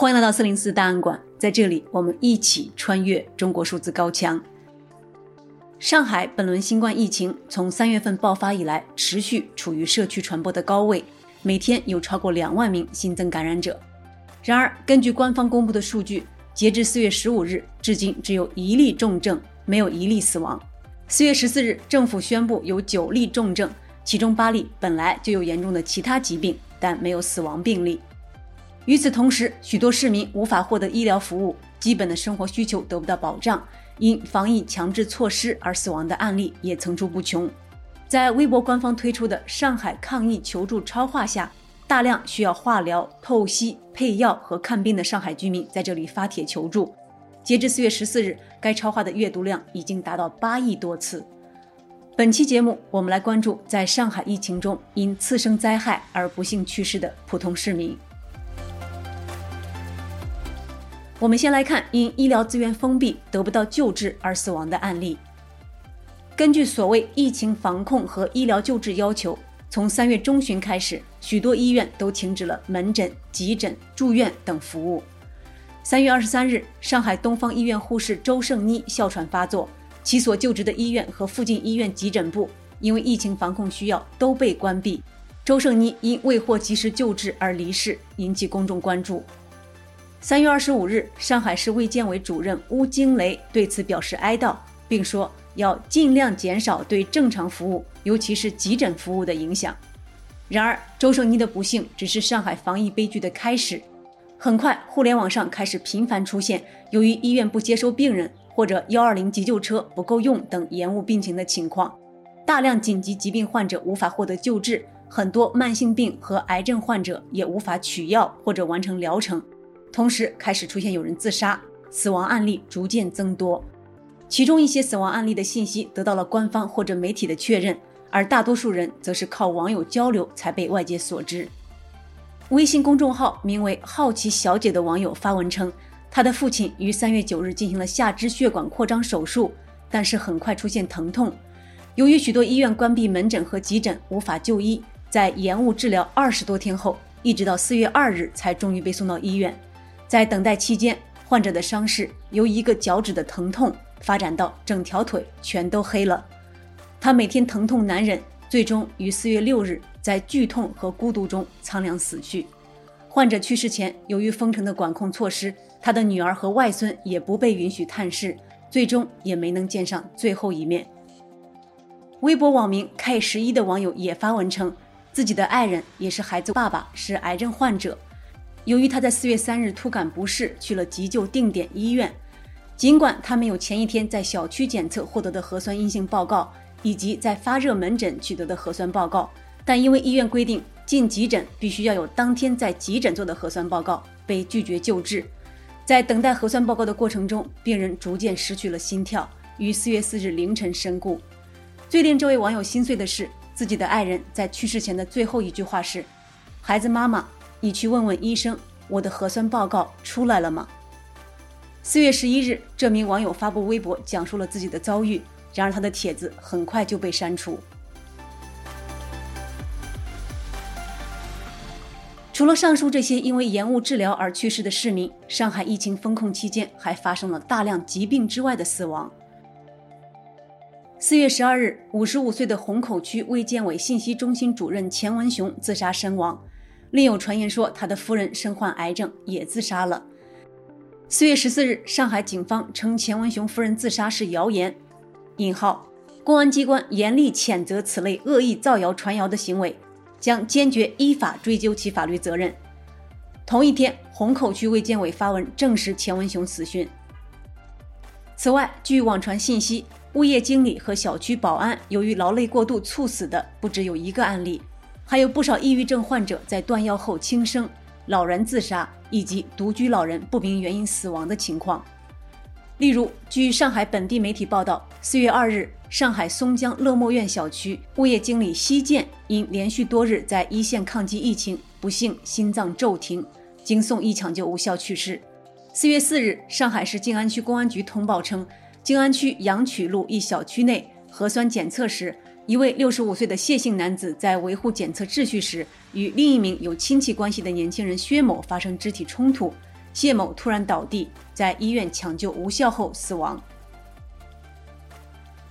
欢迎来到四零四档案馆，在这里我们一起穿越中国数字高墙。上海本轮新冠疫情从三月份爆发以来，持续处于社区传播的高位，每天有超过两万名新增感染者。然而，根据官方公布的数据，截至四月十五日，至今只有一例重症，没有一例死亡。四月十四日，政府宣布有九例重症，其中八例本来就有严重的其他疾病，但没有死亡病例。与此同时，许多市民无法获得医疗服务，基本的生活需求得不到保障，因防疫强制措施而死亡的案例也层出不穷。在微博官方推出的“上海抗疫求助超话”下，大量需要化疗、透析、配药和看病的上海居民在这里发帖求助。截至四月十四日，该超话的阅读量已经达到八亿多次。本期节目，我们来关注在上海疫情中因次生灾害而不幸去世的普通市民。我们先来看因医疗资源封闭得不到救治而死亡的案例。根据所谓疫情防控和医疗救治要求，从三月中旬开始，许多医院都停止了门诊、急诊、住院等服务。三月二十三日，上海东方医院护士周胜妮哮喘发作，其所就职的医院和附近医院急诊部因为疫情防控需要都被关闭。周胜妮因未获及时救治而离世，引起公众关注。三月二十五日，上海市卫健委主任鄔惊雷对此表示哀悼，并说要尽量减少对正常服务，尤其是急诊服务的影响。然而，周胜妮的不幸只是上海防疫悲剧的开始。很快，互联网上开始频繁出现由于医院不接收病人或者幺二零急救车不够用等延误病情的情况，大量紧急疾病患者无法获得救治，很多慢性病和癌症患者也无法取药或者完成疗程。同时开始出现有人自杀，死亡案例逐渐增多。其中一些死亡案例的信息得到了官方或者媒体的确认，而大多数人则是靠网友交流才被外界所知。微信公众号名为“好奇小姐”的网友发文称，他的父亲于三月九日进行了下肢血管扩张手术，但是很快出现疼痛。由于许多医院关闭门诊和急诊，无法就医，在延误治疗二十多天后，一直到四月二日才终于被送到医院。在等待期间，患者的伤势由一个脚趾的疼痛发展到整条腿全都黑了。他每天疼痛难忍，最终于四月六日在剧痛和孤独中苍凉死去。患者去世前，由于封城的管控措施，他的女儿和外孙也不被允许探视，最终也没能见上最后一面。微博网名 K 十一的网友也发文称，自己的爱人也是孩子爸爸，是癌症患者。由于他在四月三日突感不适，去了急救定点医院。尽管他没有前一天在小区检测获得的核酸阴性报告，以及在发热门诊取得的核酸报告，但因为医院规定进急诊必须要有当天在急诊做的核酸报告，被拒绝救治。在等待核酸报告的过程中，病人逐渐失去了心跳，于四月四日凌晨身故。最令这位网友心碎的是，自己的爱人在去世前的最后一句话是：“孩子妈妈。”你去问问医生，我的核酸报告出来了吗？四月十一日，这名网友发布微博讲述了自己的遭遇，然而他的帖子很快就被删除。除了上述这些因为延误治疗而去世的市民，上海疫情封控期间还发生了大量疾病之外的死亡。四月十二日，五十五岁的虹口区卫健委信息中心主任钱文雄自杀身亡。另有传言说，他的夫人身患癌症，也自杀了。四月十四日，上海警方称钱文雄夫人自杀是谣言。引号，公安机关严厉谴责此类恶意造谣传谣的行为，将坚决依法追究其法律责任。同一天，虹口区卫健委发文证实钱文雄死讯。此外，据网传信息，物业经理和小区保安由于劳累过度猝死的不只有一个案例。还有不少抑郁症患者在断药后轻生、老人自杀以及独居老人不明原因死亡的情况。例如，据上海本地媒体报道，四月二日，上海松江乐墨苑小区物业经理奚建因连续多日在一线抗击疫情，不幸心脏骤停，经送医抢救无效去世。四月四日，上海市静安区公安局通报称，静安区阳曲路一小区内核酸检测时，一位六十五岁的谢姓男子在维护检测秩序时，与另一名有亲戚关系的年轻人薛某发生肢体冲突，谢某突然倒地，在医院抢救无效后死亡。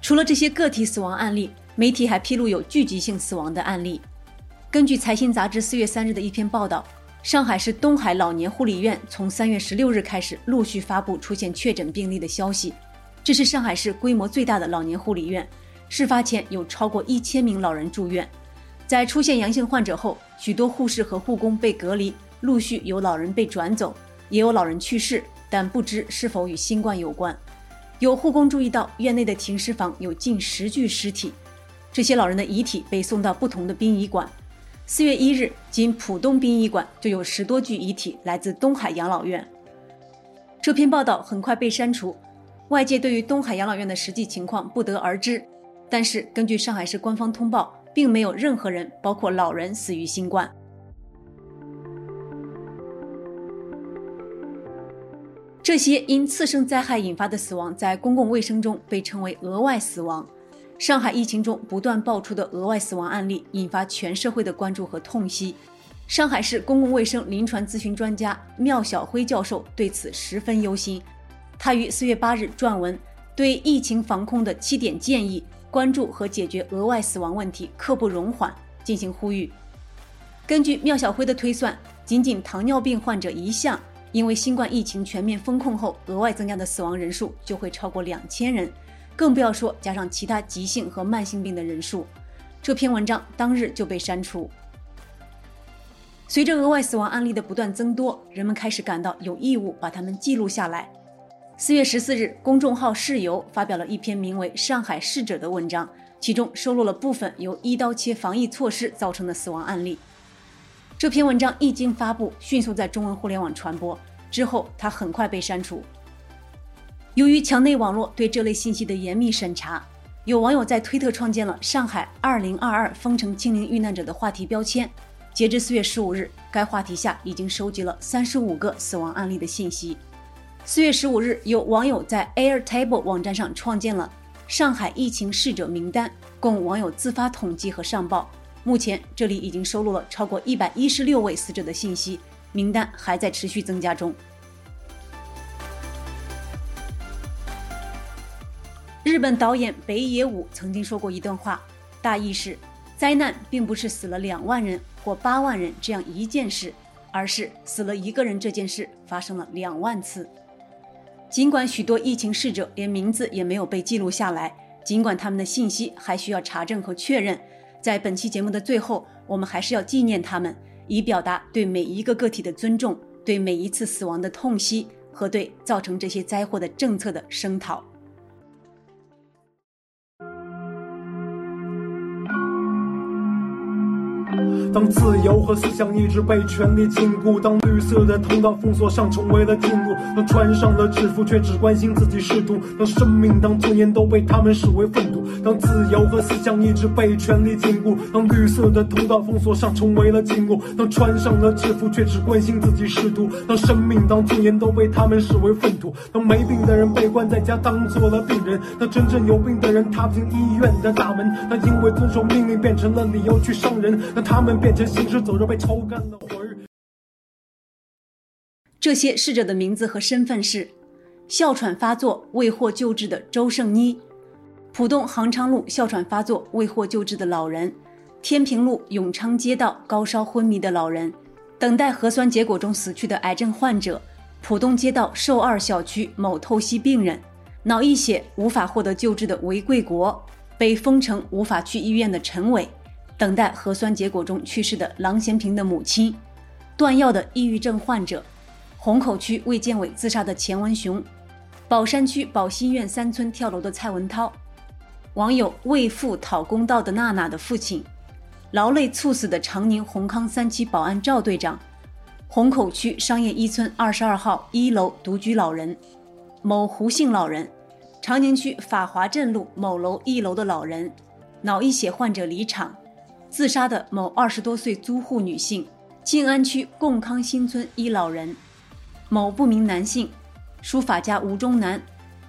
除了这些个体死亡案例，媒体还披露有聚集性死亡的案例。根据财新杂志四月三日的一篇报道，上海市东海老年护理院从三月十六日开始陆续发布出现确诊病例的消息。这是上海市规模最大的老年护理院，事发前有超过一千名老人住院。在出现阳性患者后，许多护士和护工被隔离，陆续有老人被转走，也有老人去世，但不知是否与新冠有关。有护工注意到院内的停尸房有近十具尸体，这些老人的遗体被送到不同的殡仪馆。四月一日，仅浦东殡仪馆就有十多具遗体来自东海养老院。这篇报道很快被删除，外界对于东海养老院的实际情况不得而知。但是，根据上海市官方通报，并没有任何人，包括老人，死于新冠。这些因次生灾害引发的死亡，在公共卫生中被称为额外死亡。上海疫情中不断爆出的额外死亡案例，引发全社会的关注和痛惜。上海市公共卫生临床咨询专家缪晓辉教授对此十分忧心。他于四月八日撰文，对疫情防控的七点建议，关注和解决额外死亡问题，刻不容缓，进行呼吁。根据缪晓辉的推算，仅仅糖尿病患者一项，因为新冠疫情全面封控后额外增加的死亡人数就会超过两千人。更不要说加上其他急性和慢性病的人数，这篇文章当日就被删除。随着额外死亡案例的不断增多，人们开始感到有义务把它们记录下来。四月十四日，公众号“市游”发表了一篇名为《上海逝者》的文章，其中收录了部分由一刀切防疫措施造成的死亡案例。这篇文章一经发布，迅速在中文互联网传播，之后它很快被删除。由于墙内网络对这类信息的严密审查，有网友在推特创建了“上海二零二二封城清零遇难者”的话题标签。截至四月十五日，该话题下已经收集了三十五个死亡案例的信息。四月十五日，有网友在 Airtable 网站上创建了“上海疫情逝者名单”，供网友自发统计和上报。目前，这里已经收录了超过一百一十六位死者的信息，名单还在持续增加中。日本导演北野武曾经说过一段话，大意是：灾难并不是死了两万人或八万人这样一件事，而是死了一个人这件事发生了两万次。尽管许多疫情逝者连名字也没有被记录下来，尽管他们的信息还需要查证和确认，在本期节目的最后，我们还是要纪念他们，以表达对每一个个体的尊重，对每一次死亡的痛惜和对造成这些灾祸的政策的声讨。当自由和思想一直被权力禁锢，当绿色的通道封锁上成为了禁锢，当穿上了制服却只关心自己仕途，当生命当尊严都被他们视为粪土，当自由和思想一直被权力禁锢，当绿色的通道封锁上成为了禁锢，当穿上了制服却只关心自己仕途，当生命当尊严都被他们视为粪土，当没病的人被关在家当做了病人，当真正有病的人踏不进医院的大门，当因为遵守命令变成了理由去伤人，当他们。变成行尸走肉，被抽干了魂儿。这些逝者的名字和身份是：哮喘发作未获救治的周胜妮，浦东杭昌路哮喘发作未获救治的老人，天平路永昌街道高烧昏迷的老人，等待核酸结果中死去的癌症患者，浦东街道寿二小区某透析病人，脑溢血无法获得救治的韦贵国，被封城无法去医院的陈伟。等待核酸结果中去世的郎咸平的母亲，断药的抑郁症患者，虹口区卫健委自杀的钱文雄，宝山区宝溪苑三村跳楼的蔡文涛，网友为父讨公道的娜娜的父亲，劳累猝死的长宁宏康三期保安赵队长，虹口区商业一村二十二号一楼独居老人，某胡姓老人，长宁区法华镇路某楼一楼的老人，脑溢血患者离场。自杀的某二十多岁租户女性，静安区共康新村一老人，某不明男性，书法家吴忠南，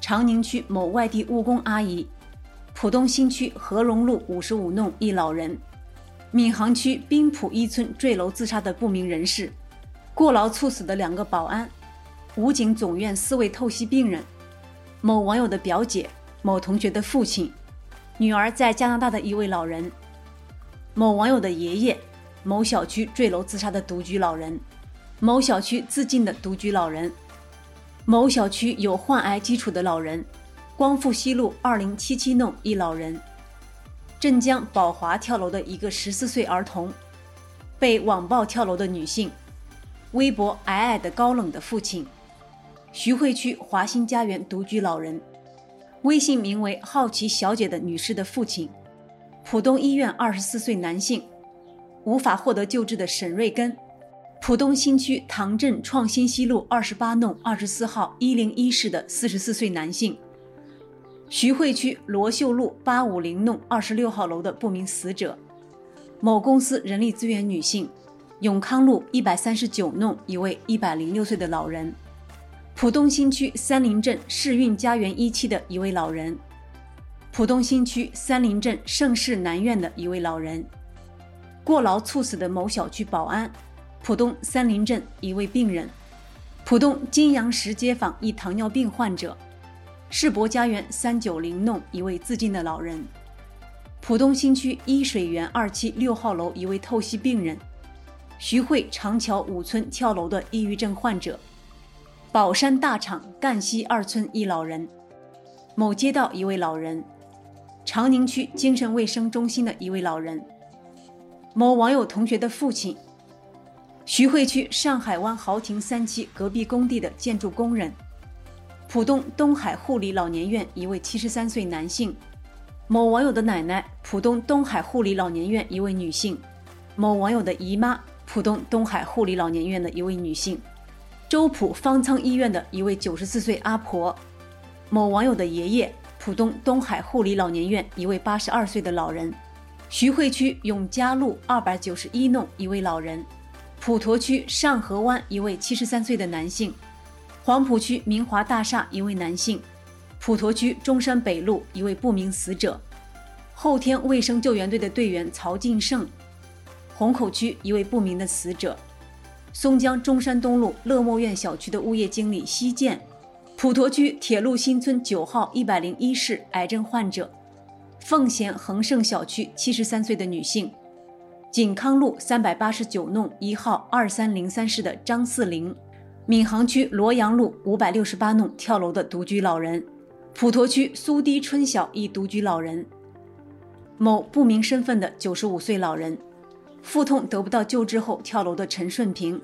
长宁区某外地务工阿姨，浦东新区和荣路五十五弄一老人，闵行区滨浦一村坠楼自杀的不明人士，过劳猝死的两个保安，武警总院四位透析病人，某网友的表姐，某同学的父亲，女儿在加拿大的一位老人，某网友的爷爷，某小区坠楼自杀的独居老人，某小区自尽的独居老人，某小区有患癌基础的老人，光复西路二零七七弄一老人，镇江宝华跳楼的一个十四岁儿童，被网暴跳楼的女性，微博矮矮的高冷的父亲，徐汇区华新家园独居老人，微信名为好奇小姐的女士的父亲，浦东医院二十四岁男性，无法获得救治的沈瑞根。浦东新区唐镇创新西路二十八弄二十四号一零一室的四十四岁男性，徐汇区罗秀路八五零弄二十六号楼的不明死者，某公司人力资源女性，永康路一百三十九弄一位一百零六岁的老人，浦东新区三林镇世运家园一期的一位老人，浦东新区三林镇盛世南苑的一位老人，过劳猝死的某小区保安。浦东三林镇一位病人，浦东金阳石街坊一糖尿病患者，世博家园三九零弄一位自尽的老人，浦东新区伊水园二期六号楼一位透析病人，徐汇长桥五村跳楼的抑郁症患者，宝山大厂赣西二村一老人，某街道一位老人，长宁区精神卫生中心的一位老人，某网友同学的父亲。徐汇区上海湾豪庭三期隔壁工地的建筑工人，浦东东海护理老年院一位七十三岁男性，某网友的奶奶，浦东东海护理老年院一位女性，某网友的姨妈，浦东东海护理老年院的一位女性，周浦方舱医院的一位九十四岁阿婆，某网友的爷爷，浦东东海护理老年院一位八十二岁的老人，徐汇区永嘉路二百九十一弄一位老人。普陀区上河湾一位七十三岁的男性，黄浦区明华大厦一位男性，普陀区中山北路一位不明死者，后天卫生救援队的队员曹进胜，虹口区一位不明的死者，松江中山东路乐墨苑小区的物业经理西建，普陀区铁路新村九号一百零一室癌症患者，奉贤恒盛小区七十三岁的女性。锦康路三百八十九弄一号二三零三室的张四玲，闵行区罗阳路五百六十八弄跳楼的独居老人，普陀区苏堤春晓一独居老人，某不明身份的九十五岁老人，腹痛得不到救治后跳楼的陈顺平，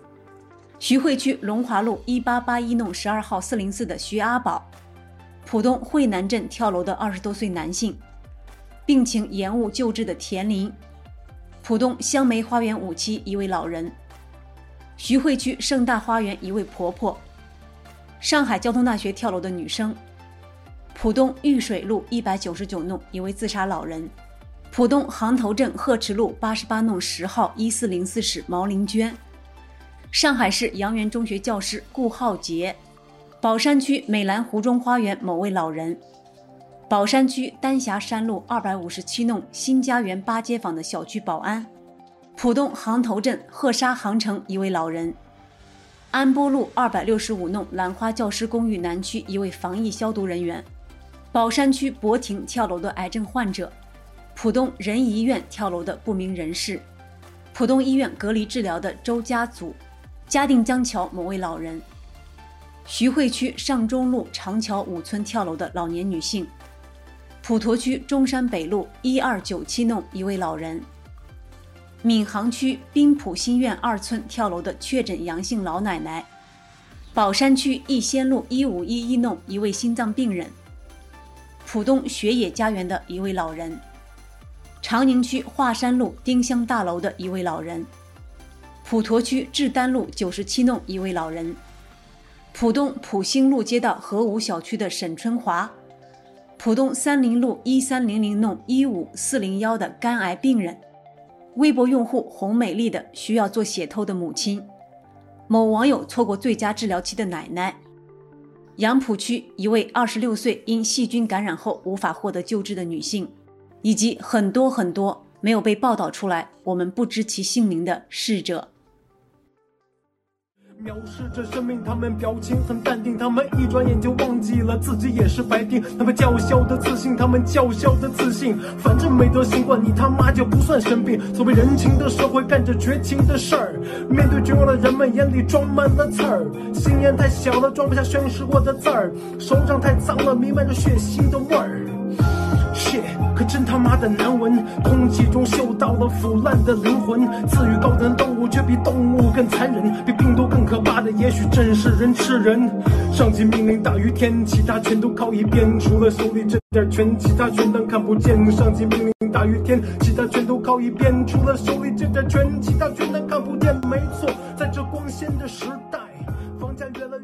徐汇区龙华路一八八一弄十二号四零四的徐阿宝，浦东惠南镇跳楼的二十多岁男性，病情延误救治的田林。浦东香梅花园五期一位老人，徐汇区盛大花园一位婆婆，上海交通大学跳楼的女生，浦东玉水路一百九十九弄一位自杀老人，浦东航头镇鹤池路八十八弄十号一四零四室毛玲娟，上海市阳源中学教师顾浩杰，宝山区美兰湖中花园某位老人。宝山区丹霞山路二百五十七弄新家园八街坊的小区保安，浦东航头镇鹤沙航城一位老人，安波路二百六十五弄兰花教师公寓南区一位防疫消毒人员，宝山区博庭跳楼的癌症患者，浦东仁怡医院跳楼的不明人士，浦东医院隔离治疗的周家祖，嘉定江桥某位老人，徐汇区上中路长桥五村跳楼的老年女性。普陀区中山北路一二九七弄一位老人，闵行区滨浦新苑二村跳楼的确诊阳性老奶奶，宝山区逸仙路一五一一弄一位心脏病人，浦东学野家园的一位老人，长宁区华山路丁香大楼的一位老人，普陀区志丹路九十七弄一位老人，浦东浦兴路街道和五小区的沈春华。浦东三林路一三零零弄一五四零幺的肝癌病人，微博用户洪美丽的需要做血透的母亲，某网友错过最佳治疗期的奶奶，杨浦区一位二十六岁因细菌感染后无法获得救治的女性，以及很多很多没有被报道出来，我们不知其姓名的逝者。藐视着生命，他们表情很淡定，他们一转眼就忘记了自己也是白丁。他们叫嚣的自信，他们叫嚣的自信，反正没得新冠，你他妈就不算生病。所谓人情的社会干着绝情的事儿，面对绝望的人们眼里装满了刺儿，心眼太小了装不下宣誓过的字儿，手掌太脏了弥漫着血腥的味儿。他妈的难闻！空气中嗅到了腐烂的灵魂。赐予高等动物，却比动物更残忍。比病毒更可怕的，也许正是人吃人。上级命令大于天，其他全都靠一边，除了手里这点权，其他全当看不见。上级命令大于天，其他全都靠一边，除了手里这点权，其他全当看不见。没错，在这光鲜的时代房价越来。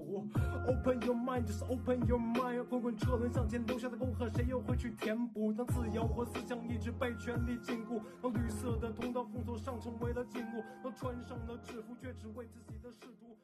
Open your mind，just open your mind。滚滚车轮向前留下的沟壑，谁又会去填补？当自由和思想一直被权力禁锢，当绿色的通道封锁上成为了禁锢，当穿上了制服却只为自己的仕途。